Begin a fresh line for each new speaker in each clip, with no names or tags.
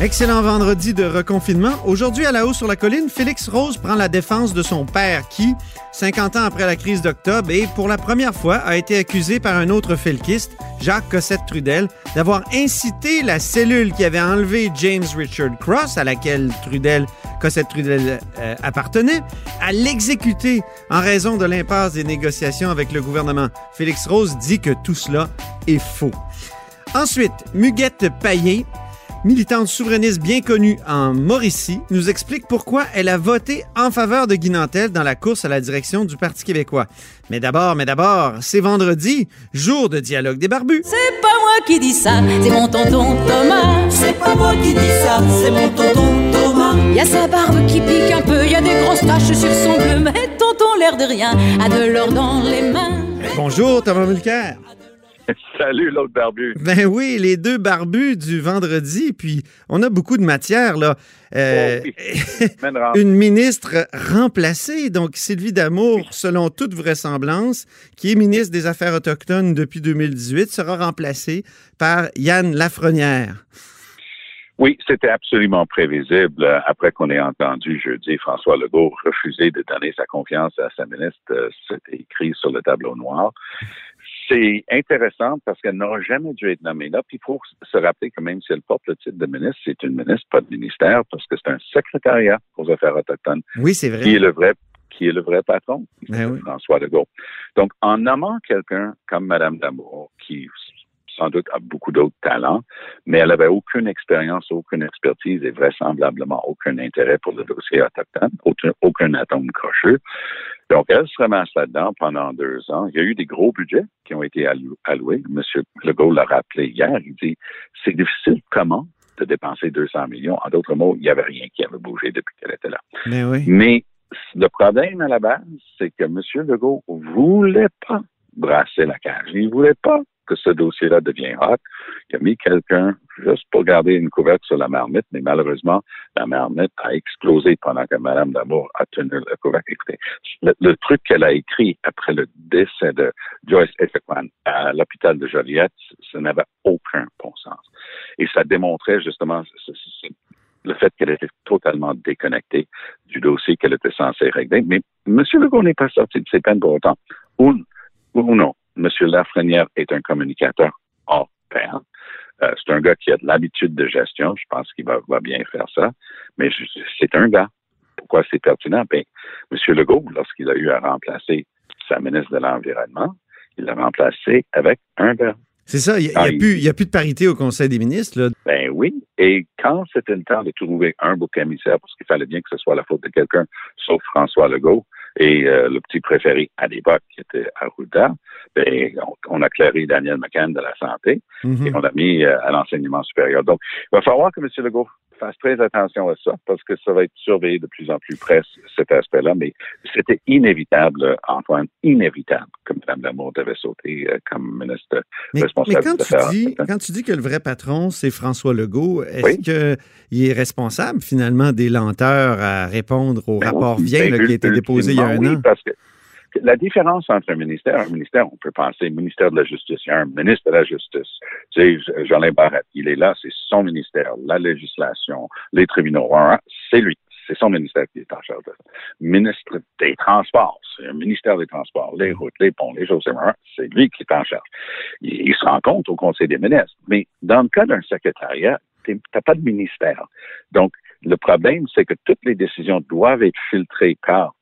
Excellent vendredi de reconfinement. Aujourd'hui, à la haut sur la colline, Félix Rose prend la défense de son père qui, 50 ans après la crise d'octobre, et pour la première fois, a été accusé par un autre felkiste, Jacques Cossette-Trudel, d'avoir incité la cellule qui avait enlevé James Richard Cross, à laquelle Trudel, Cossette-Trudel euh, appartenait, à l'exécuter en raison de l'impasse des négociations avec le gouvernement. Félix Rose dit que tout cela est faux. Ensuite, Muguette Paillé, militante souverainiste bien connue en Mauricie, nous explique pourquoi elle a voté en faveur de Guy Nantel dans la course à la direction du Parti québécois. Mais d'abord, mais d'abord, c'est vendredi, jour de dialogue des barbus.
C'est pas moi qui dis ça, c'est mon tonton Thomas. C'est pas moi qui dis ça, c'est mon tonton Thomas. Y a sa barbe qui pique un peu, y a des grosses taches sur son bleu, mais tonton l'air de rien a de l'or dans les mains.
Bonjour, Thomas Mulcair.
Salut, l'autre barbu.
Ben oui, les deux barbus du vendredi, puis on a beaucoup de matière, là. Euh,
Oh oui.
Une ministre remplacée, donc Sylvie Damour, selon toute vraisemblance, qui est ministre des Affaires autochtones depuis 2018, sera remplacée par Yann Lafrenière.
Oui, c'était absolument prévisible. euh, Après qu'on ait entendu jeudi François Legault refuser de donner sa confiance à sa ministre, euh, c'était écrit sur le tableau noir. C'est intéressant parce qu'elle n'aura jamais dû être nommée là. Puis il faut se rappeler que même si elle porte le titre de ministre, c'est une ministre, pas de ministère, parce que c'est un secrétariat aux affaires autochtones
Oui, c'est
qui est
vrai.
le vrai qui est le vrai patron,
Ben oui.
François Legault. Donc, en nommant quelqu'un comme Madame Damour, qui sans doute a beaucoup d'autres talents, mais elle avait aucune expérience, aucune expertise et vraisemblablement aucun intérêt pour le dossier autochtone, aucun, aucun atome crocheux. Donc, elle se ramasse là-dedans pendant deux ans. Il y a eu des gros budgets qui ont été allou- alloués. Monsieur Legault l'a rappelé hier. Il dit, c'est difficile comment de dépenser 200 millions. En d'autres mots, il n'y avait rien qui avait bougé depuis qu'elle était là.
Ben oui.
Mais le problème à la base, c'est que M. Legault voulait pas brasser la cage. Il voulait pas que ce dossier-là devienne hot. Il a mis quelqu'un juste pour garder une couverture sur la marmite, mais malheureusement, la marmite a explosé pendant que Mme Damour a tenu le couvercle. Écoutez, le, truc qu'elle a écrit après le décès de Joyce Ethequan à l'hôpital de Joliette, ça n'avait aucun bon sens. Et ça démontrait justement le fait qu'elle était totalement déconnectée du dossier qu'elle était censée régler. Mais M. Legault n'est pas sorti de ses peines pour autant. Ou, ou non, M. Lafrenière est un communicateur hors pair. Euh, c'est un gars qui a de l'habitude de gestion. Je pense qu'il va, va bien faire ça. Mais c'est un gars. Pourquoi c'est pertinent? Ben, M. Legault, lorsqu'il a eu à remplacer sa ministre de l'Environnement, il l'a remplacé avec un gars.
C'est ça, il n'y a plus de parité au Conseil des ministres. Là.
Ben oui. Et quand c'était le temps de trouver un bouc émissaire, parce qu'il fallait bien que ce soit la faute de quelqu'un, sauf François Legault et euh, le petit préféré à l'époque qui était Arruda, ben, on, on a clairé Daniel McCann de la santé
Mhm.
et on l'a mis euh, à l'enseignement supérieur. Donc, il va falloir que M. Legault fasse très attention à ça parce que ça va être surveillé de plus en plus près cet aspect-là. Mais c'était inévitable, Antoine, inévitable que Mme Lamour devait sauter euh, comme ministre
Mais,
responsable
mais quand,
des
tu dis, quand tu dis que le vrai patron, c'est François Legault, est-ce
Oui.
qu'il est responsable finalement des lenteurs à répondre au
Ben
rapport
oui,
Vien
ben,
là, qui a été déposé il y a un
oui,
an?
parce que la différence entre un ministère, un ministère, on peut penser ministère de la Justice, il y a un ministre de la Justice. Tu sais, Jolin Barrette, il est là, c'est son ministère, la législation, les tribunaux, c'est lui. C'est son ministère qui est en charge de ça. Ministre des Transports, c'est un ministère des Transports, les routes, les ponts, les choses, c'est lui qui est en charge. Il, il se rend compte au Conseil des ministres. Mais dans le cas d'un secrétariat, tu n'as pas de ministère. Donc, le problème, c'est que toutes les décisions doivent être filtrées par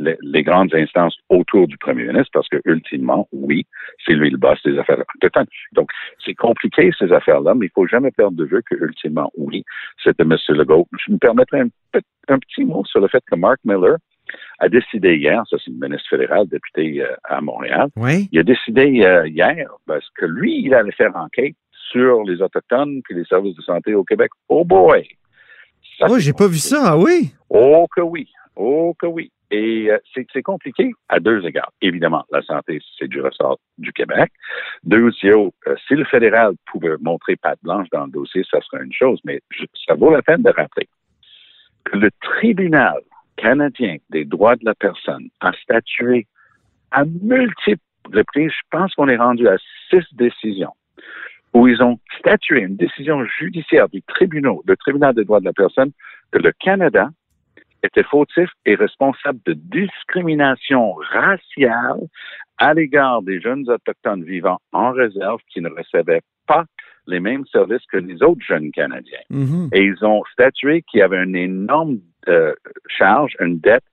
les, les, grandes instances autour du premier ministre parce que, ultimement, oui, c'est lui le boss des affaires autochtones. Donc, c'est compliqué, ces affaires-là, mais il faut jamais perdre de vue que, ultimement, oui, c'était M. Legault. Je me permettrai un, un, petit mot sur le fait que Mark Miller a décidé hier, ça c'est le ministre fédéral, député euh, à Montréal,
oui.
il a décidé euh, hier parce que lui, il allait faire enquête sur les Autochtones puis les services de santé au Québec. Oh boy!
Ça, oh, j'ai pas vu ça, ah oui?
Oh que oui, oh que oui. Et euh, c'est compliqué à deux égards. Évidemment, la santé, c'est du ressort du Québec. Deuxièmement, euh, si le fédéral pouvait montrer patte blanche dans le dossier, ça serait une chose, mais ça vaut la peine de rappeler que le tribunal canadien des droits de la personne a statué à multiples reprises, je pense qu'on est rendu à six décisions, où ils ont statué une décision judiciaire du tribunal, le tribunal des droits de la personne, que le Canada était fautif et responsable de discrimination raciale à l'égard des jeunes autochtones vivant en réserve qui ne recevaient pas les mêmes services que les autres jeunes Canadiens.
Mm-hmm.
Et ils ont statué qu'il y avait une énorme euh, charge, une dette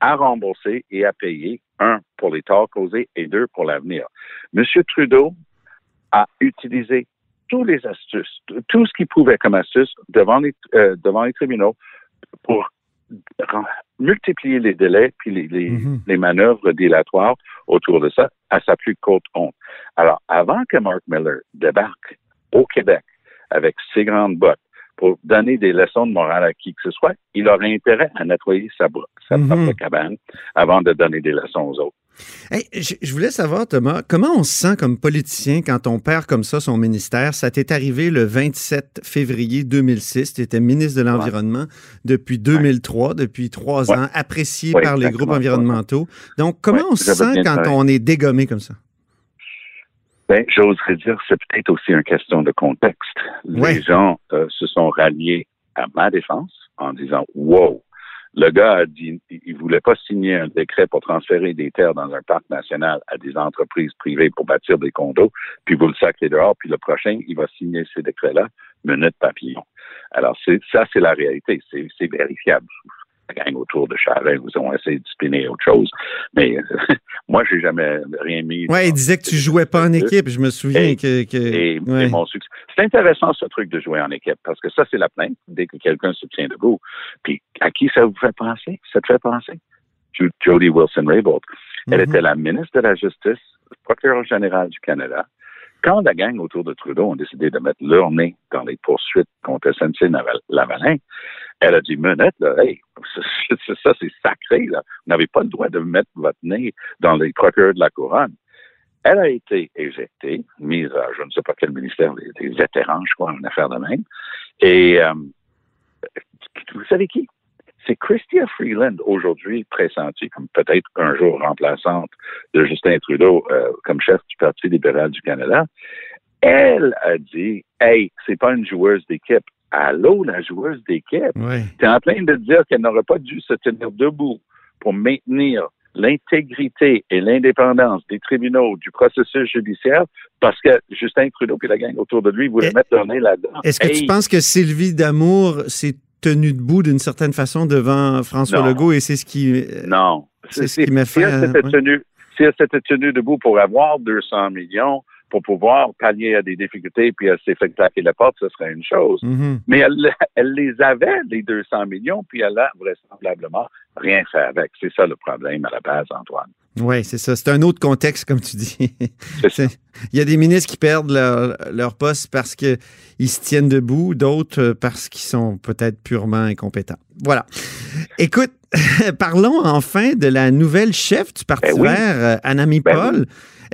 à rembourser et à payer, un, pour les torts causés et deux, pour l'avenir. Monsieur Trudeau a utilisé tous les astuces, tout ce qu'il pouvait comme astuce devant les, euh, devant les tribunaux pour multiplier les délais puis les, les,
Mhm.
les manœuvres dilatoires autour de ça à sa plus courte honte. Alors, avant que Mark Miller débarque au Québec avec ses grandes bottes pour donner des leçons de morale à qui que ce soit, il aurait intérêt à nettoyer sa, sa
Mhm.
propre cabane avant de donner des leçons aux autres.
Hey, je, voulais savoir, Thomas, comment on se sent comme politicien quand on perd comme ça son ministère? Ça t'est arrivé le 27 février 2006. Tu étais ministre de l'Environnement depuis 2003, depuis trois
Ouais.
ans, apprécié par les groupes environnementaux. Donc, comment on se sent quand on est dégommé comme ça?
Ben, j'oserais dire, c'est peut-être aussi une question de contexte. Les gens euh, se sont ralliés à ma défense en disant, wow, le gars a dit, il voulait pas signer un décret pour transférer des terres dans un parc national à des entreprises privées pour bâtir des condos, puis vous le sacrez dehors, puis le prochain, il va signer ces décrets-là, minute papillon. Alors, ça, c'est la réalité. C'est vérifiable. La gang autour de Charest, vous ont essayé de spinner autre chose. Mais moi, j'ai jamais rien mis.
Ouais, il disait que tu jouais pas en équipe. Je me souviens
Et-
que. que-
et,
ouais.
et mon succès. C'est intéressant ce truc de jouer en équipe parce que ça c'est la plainte dès que quelqu'un se tient debout. Puis à qui ça vous fait penser? Ça te fait penser? Jo- Jody Wilson-Raybould. Elle
Mhm.
était la ministre de la Justice, procureur général du Canada. Quand la gang autour de Trudeau ont décidé de mettre leur nez dans les poursuites contre SNC-Lavalin, elle a dit, minute, là, hey, ça c'est sacré, là. Vous n'avez pas le droit de mettre votre nez dans les procureurs de la couronne. Elle a été éjectée, mise à je ne sais pas quel ministère des, des vétérans, je crois, une affaire de même. Et euh, vous savez qui? C'est Christia Freeland, aujourd'hui pressentie comme peut-être un jour remplaçante de Justin Trudeau euh, comme chef du Parti libéral du Canada. Elle a dit, hey, c'est pas une joueuse d'équipe. Allô, la joueuse d'équipe?
Ouais.
Tu es en train de dire qu'elle n'aurait pas dû se tenir debout pour maintenir l'intégrité et l'indépendance des tribunaux du processus judiciaire parce que Justin Trudeau et la gang autour de lui voulaient
Et-
mettre leur nez là-dedans.
Est-ce que tu penses que Sylvie Damour s'est tenue debout d'une certaine façon devant François
Non.
Legault et c'est ce qui. euh,
Non.
C'est ce qui m'a
Si
fait,
elle s'était
ouais.
tenue, si elle s'était tenue debout pour avoir 200 millions, pour pouvoir pallier à des difficultés, puis elle s'est fait claquer la porte, ce serait une chose.
mhm.
Mais elle, elle les avait, les 200 millions, puis elle a vraisemblablement rien fait avec. C'est ça le problème à la base, Antoine.
Oui, c'est ça. C'est un autre contexte, comme tu dis. Il y a des ministres qui perdent leur, leur poste parce qu'ils se tiennent debout, d'autres euh, parce qu'ils sont peut-être purement incompétents. Voilà. Écoute, parlons enfin de la nouvelle chef du Parti
Ben
vert, euh, Anami
Ben
Paul.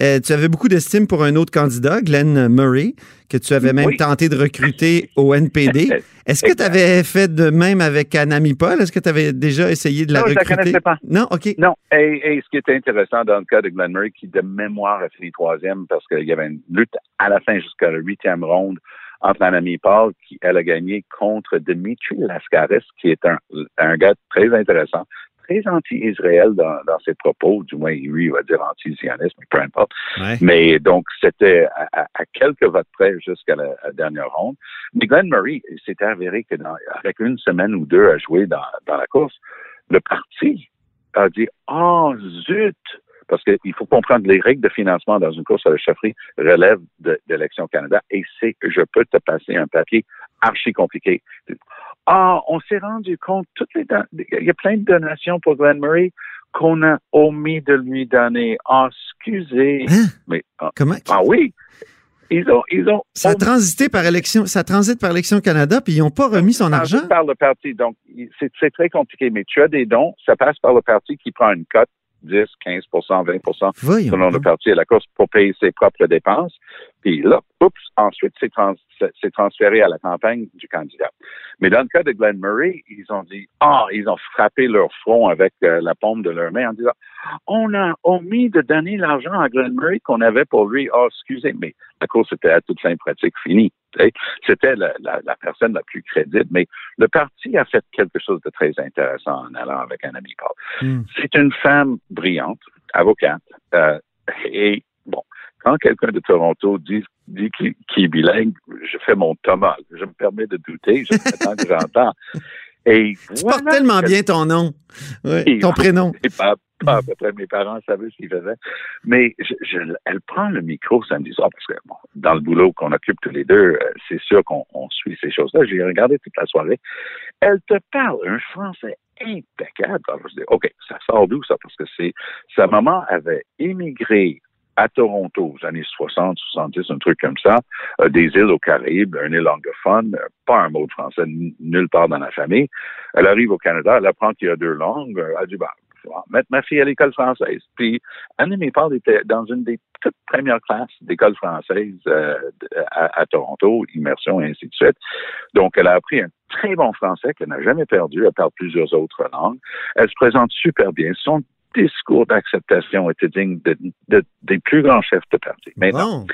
Euh, tu avais beaucoup d'estime pour un autre candidat, Glenn Murray, que tu avais même
Oui.
tenté de recruter au NPD. Est-ce que tu avais fait de même avec Anami Paul? Est-ce que tu avais déjà essayé de la
Non, je la
recruter?
connaissais pas.
Non, OK.
Non, et, et ce qui était intéressant dans le cas de Glenn Murray, qui de mémoire a fini troisième parce qu'il y avait une lutte à la fin jusqu'à la huitième ronde entre Anami Paul, qui elle a gagné contre Dimitri Lascaris, qui est un, un gars très intéressant, très anti-Israël dans, dans ses propos, du moins lui il va dire anti-sionisme, mais peu importe.
Ouais.
Mais donc, c'était à, à- à quelques votes près jusqu'à la, la dernière ronde. Mais Glenn Murray, il s'était avéré que dans, avec une semaine ou deux à jouer dans, dans la course, le parti a dit Ah, zut! Parce qu'il faut comprendre les règles de financement dans une course à la chefferie relèvent d'Élection Canada et c'est je peux te passer un papier archi compliqué. Ah, on s'est rendu compte, toutes les il y a plein de donations pour Glenn Murray qu'on a omis de lui donner. Ah, excusez.
Hein?
Mais, ah,
Comment?
ah oui, ils ont, ils ont.
Ça a transité par élection, ça transite par élection Canada, puis ils n'ont pas remis son
Ça
argent?
passe par le parti. Donc, c'est très compliqué. Mais tu as des dons, ça passe par le parti qui prend une cote, 10, 15% 20
Voyons.
selon le parti à la course pour payer ses propres dépenses. Puis là, oups, ensuite, c'est trans- c'est- c'est transféré à la campagne du candidat. Mais dans le cas de Glenn Murray, ils ont dit, ah, ils ont frappé leur front avec euh, la paume de leur main en disant, on a omis de donner l'argent à Glenn Murray qu'on avait pour lui. Ah, excusez, mais la course était à toute fin pratique finie. C'était la, la- la personne la plus crédible. Mais le parti a fait quelque chose de très intéressant en allant avec un ami Paul.
Hmm.
C'est une femme brillante, avocate, euh, et bon, quand quelqu'un de Toronto dit, dit qu'il est bilingue, je fais mon Thomas. Je me permets de douter, je prétends que j'entends. Et
Tu
voilà
portes tellement bien ton nom, Ouais, ton prénom.
et pas à peu près mes parents savaient ce qu'ils faisaient. Mais je, je- elle prend le micro samedi soir parce que bon, dans le boulot qu'on occupe tous les deux, euh, c'est sûr qu'on on suit ces choses-là. J'ai regardé toute la soirée. Elle te parle un français impeccable. Alors je dis, OK, ça sort d'où ça? Parce que c'est sa maman avait émigré à Toronto aux années 60, 70, un truc comme ça, euh, des îles aux Caraïbes, un île anglophone, euh, pas un mot de français nulle part dans la famille. Elle arrive au Canada, elle apprend qu'il y a deux langues, euh, elle dit, bah, mettre ma fille à l'école française. Puis, Anne Paul était dans une des toutes premières classes d'école française euh, à, à Toronto, immersion et ainsi de suite. Donc, elle a appris un très bon français qu'elle n'a jamais perdu. Elle parle plusieurs autres langues. Elle se présente super bien. Son discours d'acceptation était digne de, de- des plus grands chefs de parti. Maintenant,
Bon.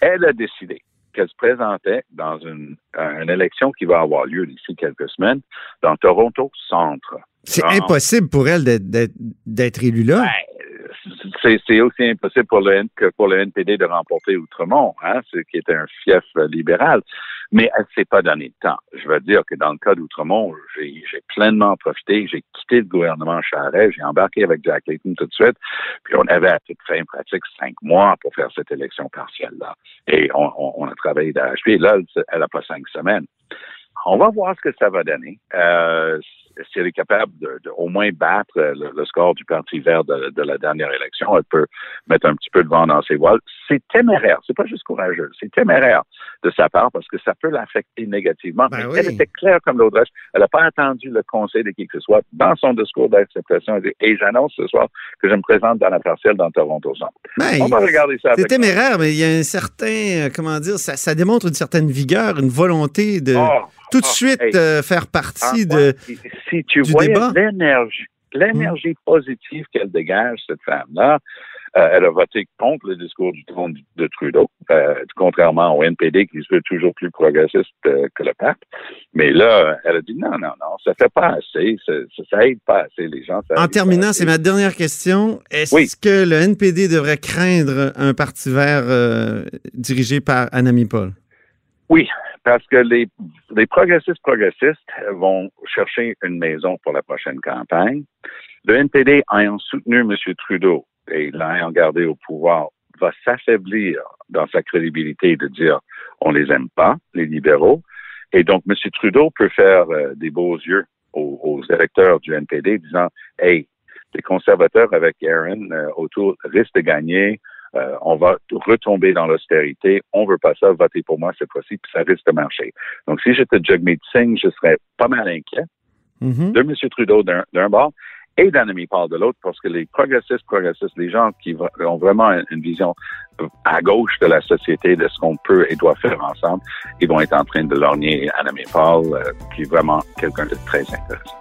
elle a décidé qu'elle se présentait dans une, une élection qui va avoir lieu d'ici quelques semaines dans Toronto Centre.
C'est impossible pour elle d'être- d'être d'être élue là.
C'est c'est aussi impossible pour le, que pour le NPD de remporter Outremont, hein, ce qui était un fief euh, libéral. Mais elle s'est pas donné de temps. Je veux dire que dans le cas d'Outremont, j'ai pleinement profité. J'ai quitté le gouvernement Charest. J'ai embarqué avec Jack Layton tout de suite. Puis on avait à toute fin pratique cinq mois pour faire cette élection partielle-là. Et on, on- on a travaillé d'arrache-pied. Là, elle n'a pas cinq semaines. On va voir ce que ça va donner. Euh, si elle est capable de, de au moins battre euh, le, le score du Parti vert de, de la dernière élection, elle peut mettre un petit peu de vent dans ses voiles. C'est téméraire, c'est pas juste courageux, c'est téméraire de sa part parce que ça peut l'affecter négativement.
Ben oui.
Elle était claire comme l'autre. Elle n'a pas attendu le conseil de qui que ce soit. Dans son discours d'acceptation, elle dit Et j'annonce ce soir que je me présente dans la partielle dans Toronto Centre.
Ben,
On va regarder ça
c'est téméraire, mais il y a un certain, euh, comment dire, ça, ça démontre une certaine vigueur, une volonté de
Oh,
tout de
oh,
suite
hey.
euh, faire partie
Ah,
de.
ouais. Si tu
du
voyais l'énergie, l'énergie positive qu'elle dégage, cette femme-là, euh, elle a voté contre le discours du trône de Trudeau, euh, contrairement au NPD qui se veut toujours plus progressiste euh, que le pape. Mais là, elle a dit non, non, non, ça fait pas assez, ça, ça, aide pas assez les gens. ça
En terminant, c'est ma dernière question. Est-ce
Oui.
que le NPD devrait craindre un parti vert dirigé par Anami Paul?
Oui, parce que les, les progressistes progressistes vont chercher une maison pour la prochaine campagne. Le NPD, ayant soutenu M. Trudeau et l'ayant gardé au pouvoir, va s'affaiblir dans sa crédibilité de dire on les aime pas, les libéraux. Et donc, M. Trudeau peut faire euh, des beaux yeux aux, aux électeurs du NPD disant Hey, les conservateurs avec Aaron euh, autour risquent de gagner. Euh, on va retomber dans l'austérité. On veut pas ça. Votez pour moi cette fois-ci, puis ça risque de marcher. Donc, si j'étais Jagmeet Singh, je serais pas mal inquiet
Mhm.
de M. Trudeau d'un bord et d'Annemie Paul de l'autre, parce que les progressistes, progressistes, les gens qui ont vraiment une, vision à gauche de la société, de ce qu'on peut et doit faire ensemble, ils vont être en train de lorgner Annemie Paul, euh, qui est vraiment quelqu'un de très intéressant.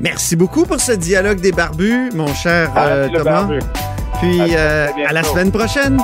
Merci beaucoup pour ce dialogue des barbus, mon cher euh, Thomas.
barbu.
Puis
À
euh, à la semaine prochaine.